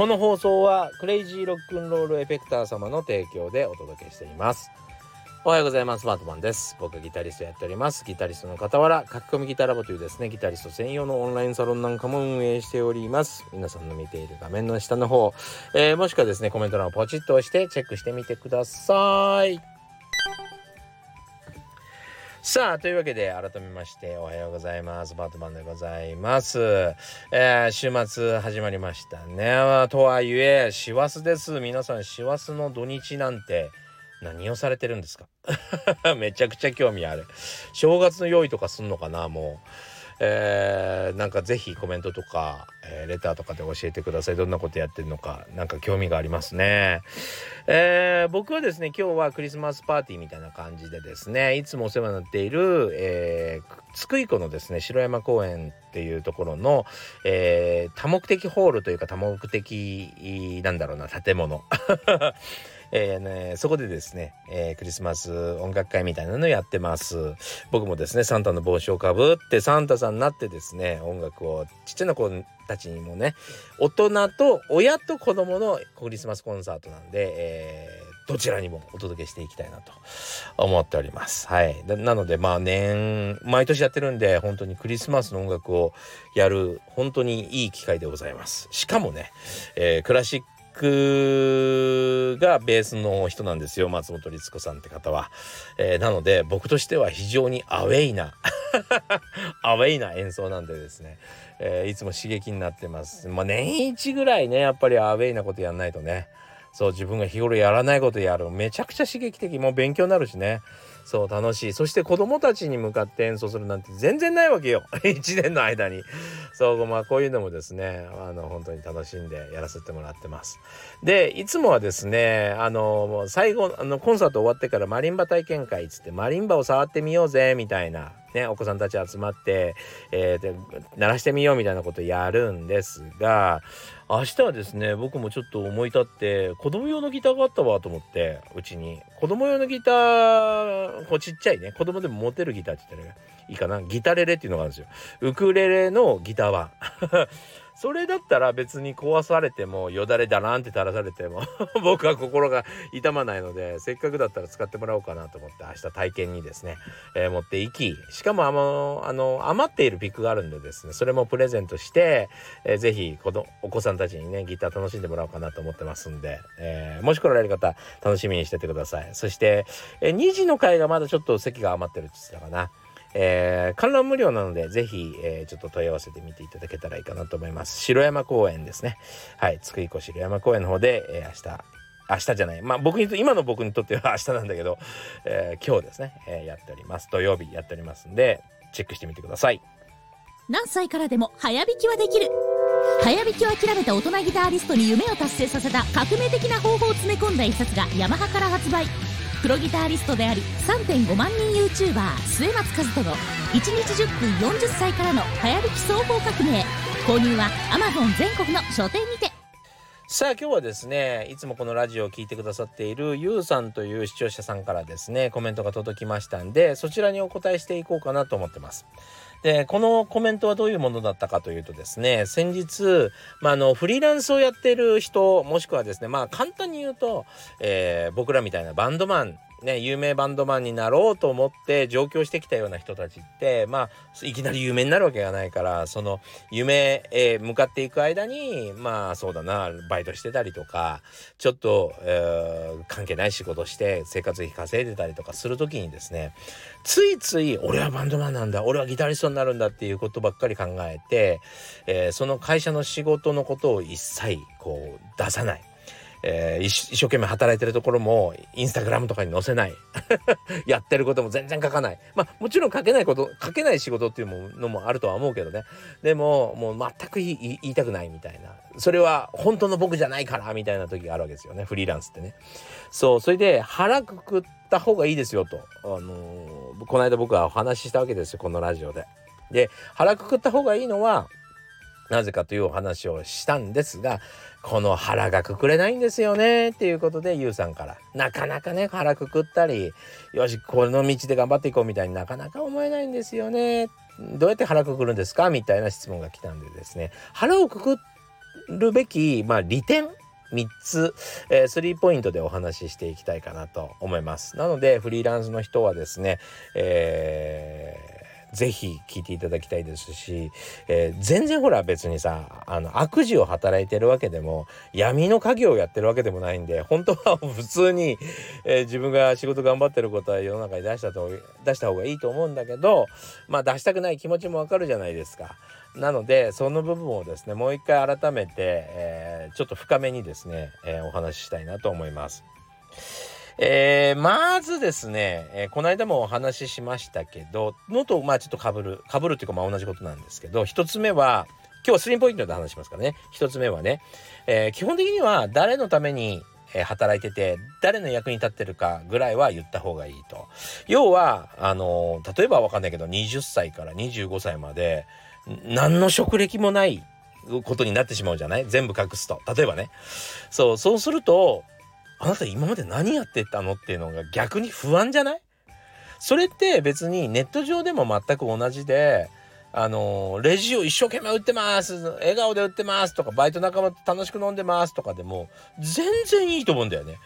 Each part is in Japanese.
この放送はクレイジーロックンロールエフェクター様の提供でお届けしています。おはようございます。マートマンです。僕ギタリストやっております。ギタリストの傍ら書き込みギタラボというですねギタリスト専用のオンラインサロンなんかも運営しております。皆さんの見ている画面の下の方、えー、もしくはですねコメント欄をポチッと押してチェックしてみてください。さあ、というわけで改めましておはようございます。バートマンでございます。えー、週末始まりましたね。とはいえ、師走です。皆さん、師走の土日なんて何をされてるんですか？めちゃくちゃ興味ある。正月の用意とかすんのかなもう。えー、なんかぜひコメントとか、えー、レターとかで教えてください。どんなことやってるのかなんか興味がありますね、えー、僕はですね今日はクリスマスパーティーみたいな感じでですねいつもお世話になっている、えー、津久井湖のですね城山公園っていうところの、えー、多目的ホールというか多目的なんだろうな建物。えーね、そこでですね、えー、クリスマス音楽会みたいなのやってます。僕もですね、サンタの帽子をかぶってサンタさんになってですね、音楽をちっちゃな子たちにもね、大人と親と子供のクリスマスコンサートなんで、えー、どちらにもお届けしていきたいなと思っております。はい。なので、まあ年、毎年やってるんで、本当にクリスマスの音楽をやる、本当にいい機会でございます。しかもね、えー、クラシックククがベースの人なんですよ松本律子さんって方は、えー、なので僕としては非常にアウェイな アウェイな演奏なんでですね、えー、いつも刺激になってます。まあ年一ぐらいねやっぱりアウェイなことやんないとね。そう自分が日頃やらないことやる。めちゃくちゃ刺激的。もう勉強になるしね。そう楽しい。そして子供たちに向かって演奏するなんて全然ないわけよ。1年の間に。そうまあこういうのもですねあの本当に楽しんでやらせてもらってます。でいつもはですねあの最後あのコンサート終わってからマリンバ体験会っつってマリンバを触ってみようぜみたいなね、お子さんたち集まって、えー、鳴らしてみようみたいなことやるんですが明日はですね僕もちょっと思い立って子供用のギターがあったわと思ってうちに。子供用のギターこうちっちゃいね子供でも持てるギターって言ったらいいかな。ギタレレっていうのがあるんですよ。ウクレレのギター版それだったら別に壊されてもよだれだなんって垂らされても 僕は心が痛まないのでせっかくだったら使ってもらおうかなと思って明日体験にですね、えー、持っていきしかもあのあの余っているピックがあるんでですねそれもプレゼントして、えー、ぜひこのお子さんたちにねギター楽しんでもらおうかなと思ってますんで、えー、もし来られる方楽しみにしててください。そして、えー、2時の回がまだちょっと席が余ってるって言ってたかな。えー、観覧無料なので、ぜひ、えー、ちょっと問い合わせてみていただけたらいいかなと思います。城山公園ですね。はい、津久井湖城山公園の方で、えー、明日、明日じゃない。まあ僕にと、今の僕にとっては 明日なんだけど、えー、今日ですね、えー、やっております。土曜日やっておりますんで、チェックしてみてください。何歳からでも早弾きはできる。早弾きを諦めた大人ギタリストに夢を達成させた革命的な方法を詰め込んだ一冊がヤマハから発売。プロギタリストであり3.5万人 YouTuber 末松和人の1日10分40歳からの早弾き総合革命。購入は Amazon 全国の書店にて。さあ今日はですねいつもこのラジオを聴いてくださっているゆうさんという視聴者さんからですねコメントが届きましたんでそちらにお答えしていこうかなと思ってます。でこのコメントはどういうものだったかというとですね先日、まあ、のフリーランスをやってる人もしくはですねまあ簡単に言うと、えー、僕らみたいなバンドマンね、有名バンドマンになろうと思って上京してきたような人たちってまあいきなり有名になるわけがないからその夢へ向かっていく間にまあそうだなバイトしてたりとかちょっと、えー、関係ない仕事して生活費稼いでたりとかする時にですねついつい俺はバンドマンなんだ俺はギタリストになるんだっていうことばっかり考えて、えー、その会社の仕事のことを一切こう出さない。えー、一生懸命働いてるところもインスタグラムとかに載せない。やってることも全然書かない。まあもちろん書けないこと書けない仕事っていうのもあるとは思うけどね。でももう全く言いたくないみたいな。それは本当の僕じゃないからみたいな時があるわけですよね。フリーランスってね。そうそれで腹くくった方がいいですよと、あのー、この間僕はお話ししたわけですよこのラジオで。で腹くくった方がいいのはなぜかというお話をしたんですがこの腹がくくれないんですよねっていうことでゆうさんからなかなかね腹くくったりよしこの道で頑張っていこうみたいになかなか思えないんですよねどうやって腹くくるんですかみたいな質問が来たんでですね腹をくくるべき、まあ、利点3つ、えー、スリーポイントでお話ししていきたいかなと思います。なのでフリーランスの人はですね、えーぜひ聞いていただきたいですし、えー、全然ほら別にさあの悪事を働いてるわけでも闇の家業をやってるわけでもないんで本当は普通に、えー、自分が仕事頑張ってることは世の中に出したと出した方がいいと思うんだけどまあ出したくない気持ちもわかるじゃないですか。なのでその部分をですねもう一回改めて、えー、ちょっと深めにですね、えお話ししたいなと思います。えー、まずですね、えー、この間もお話ししましたけど、のと、まあちょっと被る、被るっていうかまあ同じことなんですけど、一つ目は、今日はスリーポイントで話しますからね。一つ目はね、えー、基本的には誰のために働いてて誰の役に立ってるかぐらいは言った方がいいと。要はあの例えばわかんないけど20歳から25歳まで何の職歴もないことになってしまうじゃない？全部隠すと例えばねそうそうするとあなた今まで何やってたのっていうのが逆に不安じゃない？それって別にネット上でも全く同じであのレジを一生懸命売ってます笑顔で売ってますとかバイト仲間と楽しく飲んでますとかでも全然いいと思うんだよね。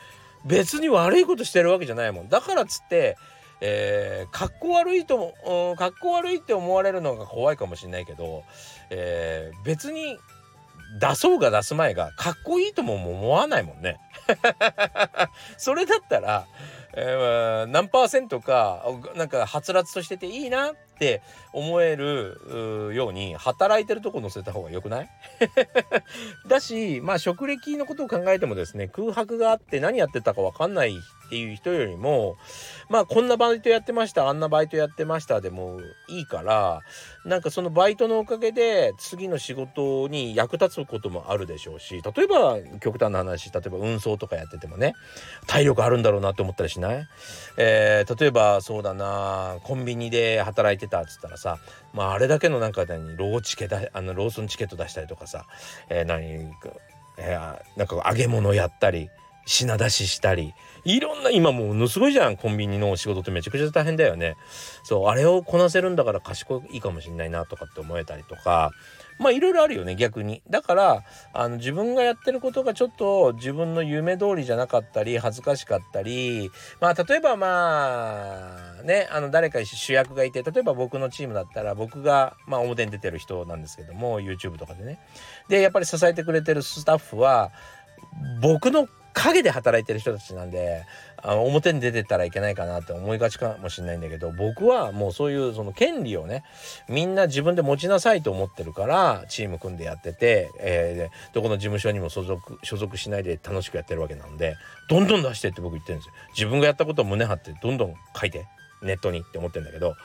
別に悪いことしてるわけじゃないもん。だからっつってえー、かっこ悪いと、うん、かっこ悪いって思われるのが怖いかもしれないけど、えー、別に出そうが出す前がかっこいいとも思わないもんね。それだったら、えー、何パーセントかなんかはつらつとしてていいなって思えるように働いてるとこ載せた方がよくない？だしまあ職歴のことを考えてもですね空白があって何やってたか分かんないっていう人よりもまあこんなバイトやってましたあんなバイトやってましたでもいいからなんかそのバイトのおかげで次の仕事に役立つこともあるでしょうし例えば極端な話例えば運送とかやっててもね体力あるんだろうなって思ったりしない、えー、例えばそうだなコンビニで働いてたっつったらさまああれだけの中でにローチケだあのローソンチケット出したりとかさ、えー、何、えー、なんか揚げ物やったり品出ししたりいろんな今もうものすごいじゃんコンビニの仕事ってめちゃくちゃ大変だよね。そうあれをこなせるんだから賢いかもしんないなとかって思えたりとかまあいろいろあるよね逆に。だからあの自分がやってることがちょっと自分の夢通りじゃなかったり恥ずかしかったりまあ例えばまあねあの誰か主役がいて例えば僕のチームだったら僕がまあ表に出てる人なんですけども YouTube とかでね。でやっぱり支えてくれてるスタッフは僕の陰で働いてる人たちなんであの表に出てったらいけないかなって思いがちかもしれないんだけど僕はもうそういうその権利をねみんな自分で持ちなさいと思ってるからチーム組んでやってて、えー、どこの事務所にも所属所属しないで楽しくやってるわけなんでどんどん出してって僕言ってるんですよ。自分がやったことを胸張ってどんどん書いてネットにって思ってんだけど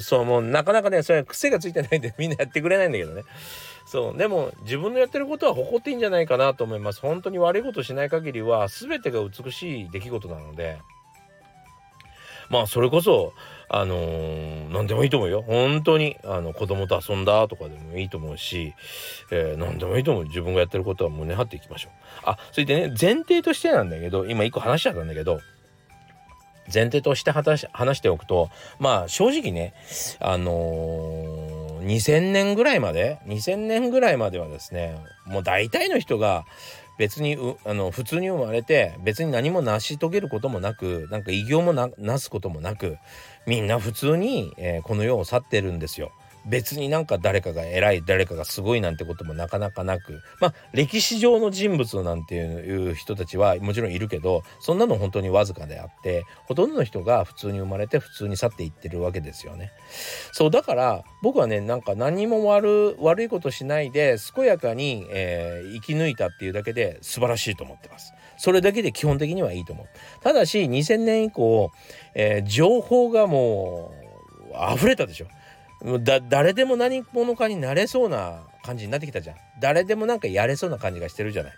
そうもうなかなかねそれ癖がついてないんでみんなやってくれないんだけどねそう。でも自分のやってることは誇っていいんじゃないかなと思います。本当に悪いことしない限りは全てが美しい出来事なので。まあそれこそあのー、何でもいいと思うよ。本当にあの子供と遊んだとかでもいいと思うし、えー、何でもいいと思う。自分がやってることは胸張っていきましょう。あそれでね前提としてなんだけど今一個話しちゃったんだけど前提として話しておくとまあ正直ねあのー、2000年ぐらいまで？2000年ぐらいまではですねもう大体の人が別にあの普通に生まれて別に何も成し遂げることもなくなんか偉業もなすこともなくみんな普通に、えー、この世を去ってるんですよ。別になんか誰かが偉い誰かがすごいなんてこともなかなかなくまあ歴史上の人物なんていう人たちはもちろんいるけどそんなの本当にわずかであってほとんどの人が普通に生まれて普通に去っていってるわけですよね。そうだから僕はねなんか何も悪悪いことしないで健やかに、えー、生き抜いたっていうだけで素晴らしいと思ってます。それだけで基本的にはいいと思う。ただし2000年以降、えー、情報がもう溢れたでしょ。だ誰でも何者かになれそうな感じになってきたじゃん。誰でもなんかやれそうな感じがしてるじゃない。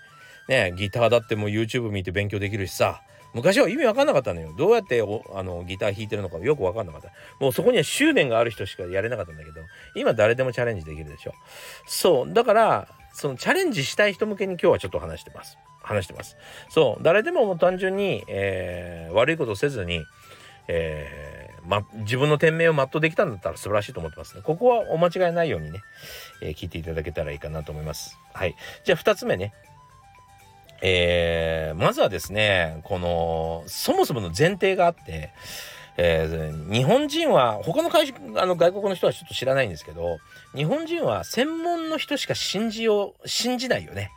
ねギターだってもう YouTube 見て勉強できるしさ。昔は意味わかんなかったのよ。どうやってあのギター弾いてるのかよくわかんなかった。もうそこには執念がある人しかやれなかったんだけど。今誰でもチャレンジできるでしょ。そう。だからそのチャレンジしたい人向けに今日はちょっと話してます。話してます。そう。誰でももう単純に、えー、悪いことせずに、えーま、自分の店名を全うできたんだったら素晴らしいと思ってますね。ここはお間違いないようにね、えー、聞いていただけたらいいかなと思います。はい。じゃあ2つ目ね。えー、まずはですね、この、そもそもの前提があって、えー、日本人は他の会社あの外国の人はちょっと知らないんですけど日本人は専門の人しか信じよう信じないよね。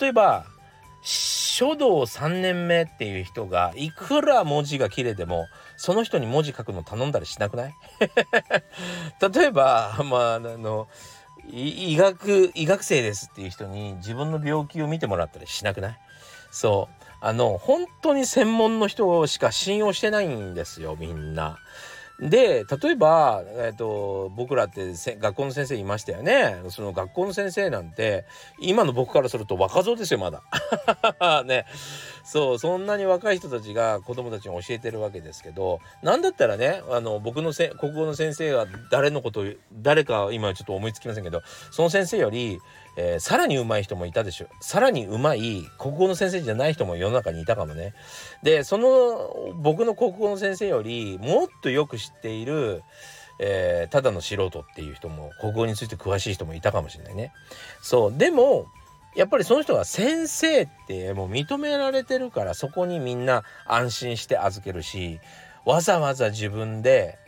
例えば書道3年目っていう人がいくら文字が綺麗でもその人に文字書くの頼んだりしなくない？例えばまああの医学医学生ですっていう人に自分の病気を見てもらったりしなくない？そう。あの本当に専門の人しか信用してないんですよみんな。で例えば、えーと、僕らって学校の先生いましたよねその学校の先生なんて今の僕からすると若造ですよまだ。ねそうそんなに若い人たちが子供たちに教えてるわけですけど何だったらねあの僕のせ国語の先生が誰のこと誰か今ちょっと思いつきませんけどその先生よりえー、さらに上手い人もいたでしょさらに上手い国語の先生じゃない人も世の中にいたかもね。でその僕の国語の先生よりもっとよく知っている、えー、ただの素人っていう人も国語について詳しい人もいたかもしれないね。そうでもやっぱりその人が先生ってもう認められてるからそこにみんな安心して預けるしわざわざ自分で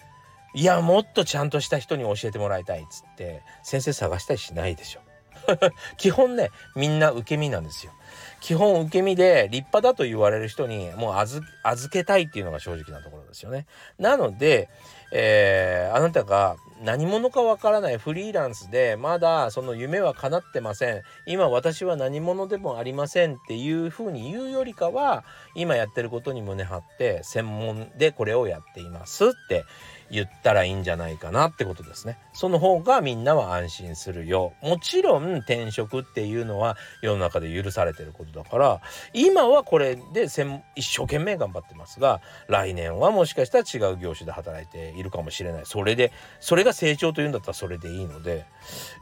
いやもっとちゃんとした人に教えてもらいたいっつって先生探したりしないでしょ。基本ねみんな受け身なんですよ。基本受け身で立派だと言われる人にもう預けたいっていうのが正直なところですよね。なので、えー、あなたが何者かわからないフリーランスでまだその夢は叶ってません今私は何者でもありませんっていうふうに言うよりかは今やってることに胸張って専門でこれをやっていますって言ったらいいんじゃないかなってことですね。その方がみんなは安心するよ。もちろん転職っていうのは世の中で許されてることだから今はこれで一生懸命頑張ってますが来年はもしかしたら違う業種で働いているかもしれない。それでそれが成長というんだったらそれでいいので、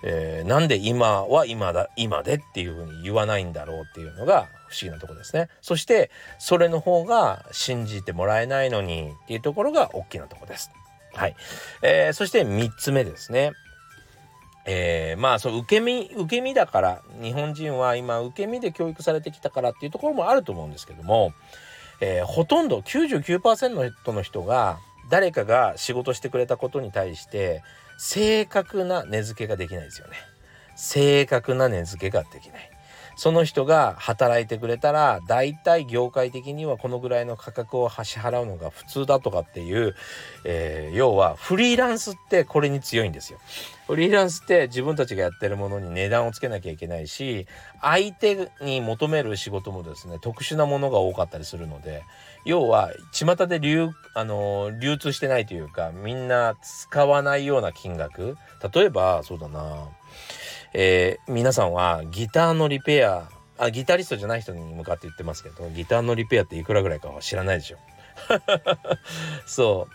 えー、なんで今は今だ今でっていうふうに言わないんだろうっていうのが不思議なとこですね。そしてそれの方が信じてもらえないのにっていうところが大きなとこです。はい。えー、そして3つ目ですね。えー、まあそう受け身受け身だから日本人は今受け身で教育されてきたからっていうところもあると思うんですけども、えー、ほとんど99%の人が誰かが仕事してくれたことに対して正確な値付けができないですよね。正確な値付けができない。その人が働いてくれたら大体業界的にはこのぐらいの価格を支払うのが普通だとかっていう、えー、要はフリーランスってこれに強いんですよ。フリーランスって自分たちがやってるものに値段をつけなきゃいけないし相手に求める仕事もですね特殊なものが多かったりするので要は巷で流,、あの流通してないというかみんな使わないような金額例えばそうだなえー、皆さんはギターのリペアあギタリストじゃない人に向かって言ってますけどギターのリペアっていくらぐらいかは知らないでしょ。そ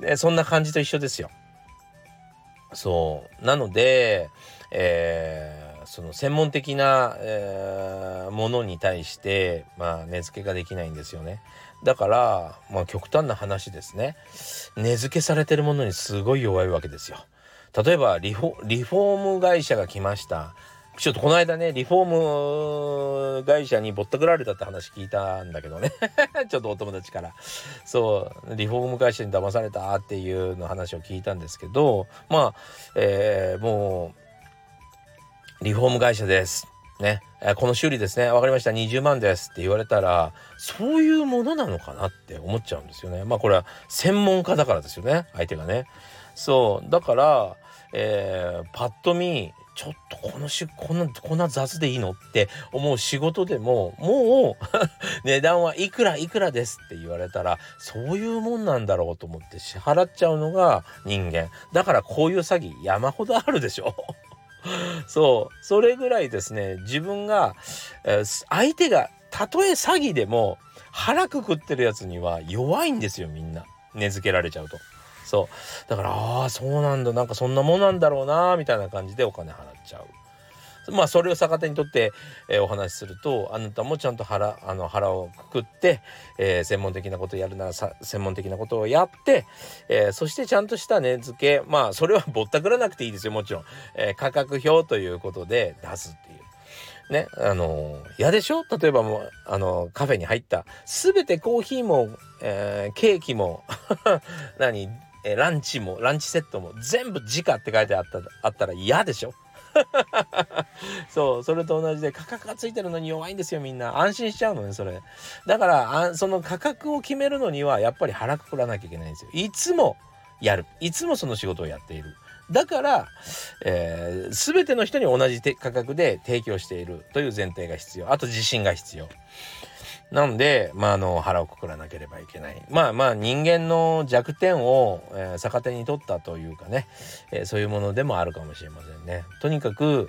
う。でそんな感じと一緒ですよ。そう。なので、えー、その専門的な、えー、ものに対してまあ値付けができないんですよね。だからまあ極端な話ですね。値付けされてるものにすごい弱いわけですよ。例えばリフォーム会社が来ました。ちょっとこの間ねリフォーム会社にぼったくられたって話聞いたんだけどね。ちょっとお友達から。そうリフォーム会社に騙されたっていうの話を聞いたんですけどまあ、えー、もうリフォーム会社です。ね、えこの修理ですね。分かりました。20万ですって言われたらそういうものなのかなって思っちゃうんですよね。まあこれは専門家だからですよね。相手がね。そう。だから、えー、パッと見ちょっとこのしこんなこんな雑でいいのって思う仕事でももう 値段はいくらいくらですって言われたらそういうもんなんだろうと思って支払っちゃうのが人間。だからこういう詐欺山ほどあるでしょ。そう。それぐらいですね自分が、えー、相手がたとえ詐欺でも腹くくってるやつには弱いんですよみんな。値付けられちゃうと。そう。だからああそうなんだ。なんかそんなもんなんだろうなみたいな感じでお金払っちゃう。まあそれを逆手にとって、えー、お話しするとあなたもちゃんと腹あの腹をくくって、えー、専門的なことをやるなら専門的なことをやって、えー、そしてちゃんとした値付けまあそれはぼったくらなくていいですよもちろん、え価格表ということで出すっていう。ね、あの嫌でしょ？例えばもう、あのカフェに入った、すべてコーヒーも、え、ケーキも 何、え、ランチも、ランチセットも全部時価って書いてあったあったら嫌でしょ？そうそれと同じで価格がついてるのに弱いんですよみんな。安心しちゃうのねそれ。だからあその価格を決めるのにはやっぱり腹くくらなきゃいけないんですよ。いつもやる。いつもその仕事をやっている。だから、えー、全ての人に同じ価格で提供しているという前提が必要。あと自信が必要。なんで、まあ、あの腹をくくらなければいけない。まあまあ人間の弱点を、えー、逆手に取ったというかね、えー、そういうものでもあるかもしれませんね。とにかく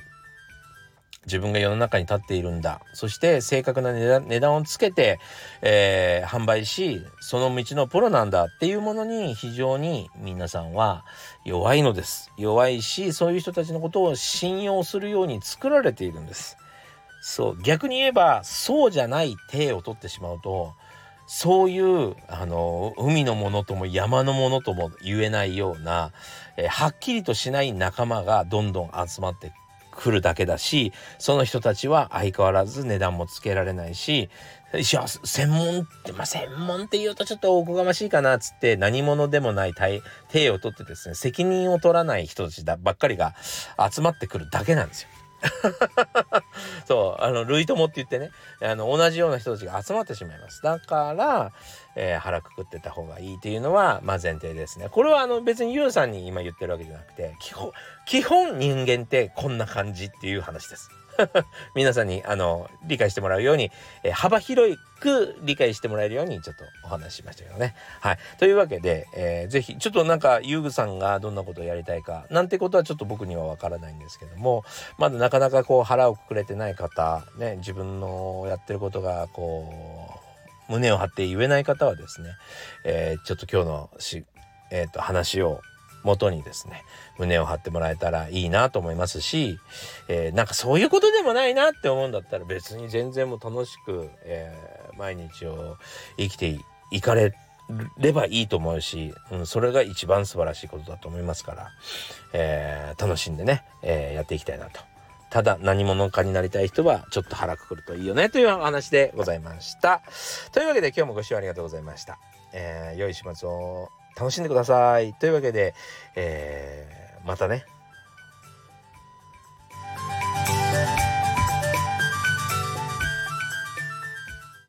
自分が世の中に立っているんだ。そして正確な値段をつけて、えー、販売しその道のプロなんだ。っていうものに非常に皆さんは弱いのです。弱いしそういう人たちのことを信用するように作られているんです。そう逆に言えばそうじゃない体を取ってしまうとそういうあの海のものとも山のものとも言えないような、え、はっきりとしない仲間がどんどん集まって来るだけだしその人たちは相変わらず値段もつけられないし専門ってまあ専門って言うとちょっとおこがましいかなっつって何者でもない体体を取ってですね責任を取らない人たちばっかりが集まってくるだけなんですよ。そうあの類友って言ってねあの同じような人たちが集まってしまいます。だから、えー、腹くくってた方がいいというのは、まあ、前提ですね。これはあの別にユウさんに今言ってるわけじゃなくて基本基本人間ってこんな感じっていう話です。皆さんにあの理解してもらうように、えー、幅広く理解してもらえるようにちょっとお話ししましたけどね。はい。というわけで、えー、ぜひちょっとなんか遊具さんがどんなことをやりたいかなんてことはちょっと僕にはわからないんですけどもまだなかなかこう腹をくくれてない方ね自分のやってることがこう胸を張って言えない方はですね、えー、ちょっと今日のし、えーと話を元にですね胸を張ってもらえたらいいなと思いますし、えー、なんかそういうことでもないなって思うんだったら別に全然もう楽しく、えー、毎日を生きていかれればいいと思うし、うん、それが一番素晴らしいことだと思いますから、えー、楽しんでね、えー、やっていきたいなと。ただ何者かになりたい人はちょっと腹くくるといいよねというお話でございました。というわけで今日もご視聴ありがとうございました。えー、良い週末を楽しんでください。というわけで、えー、またね、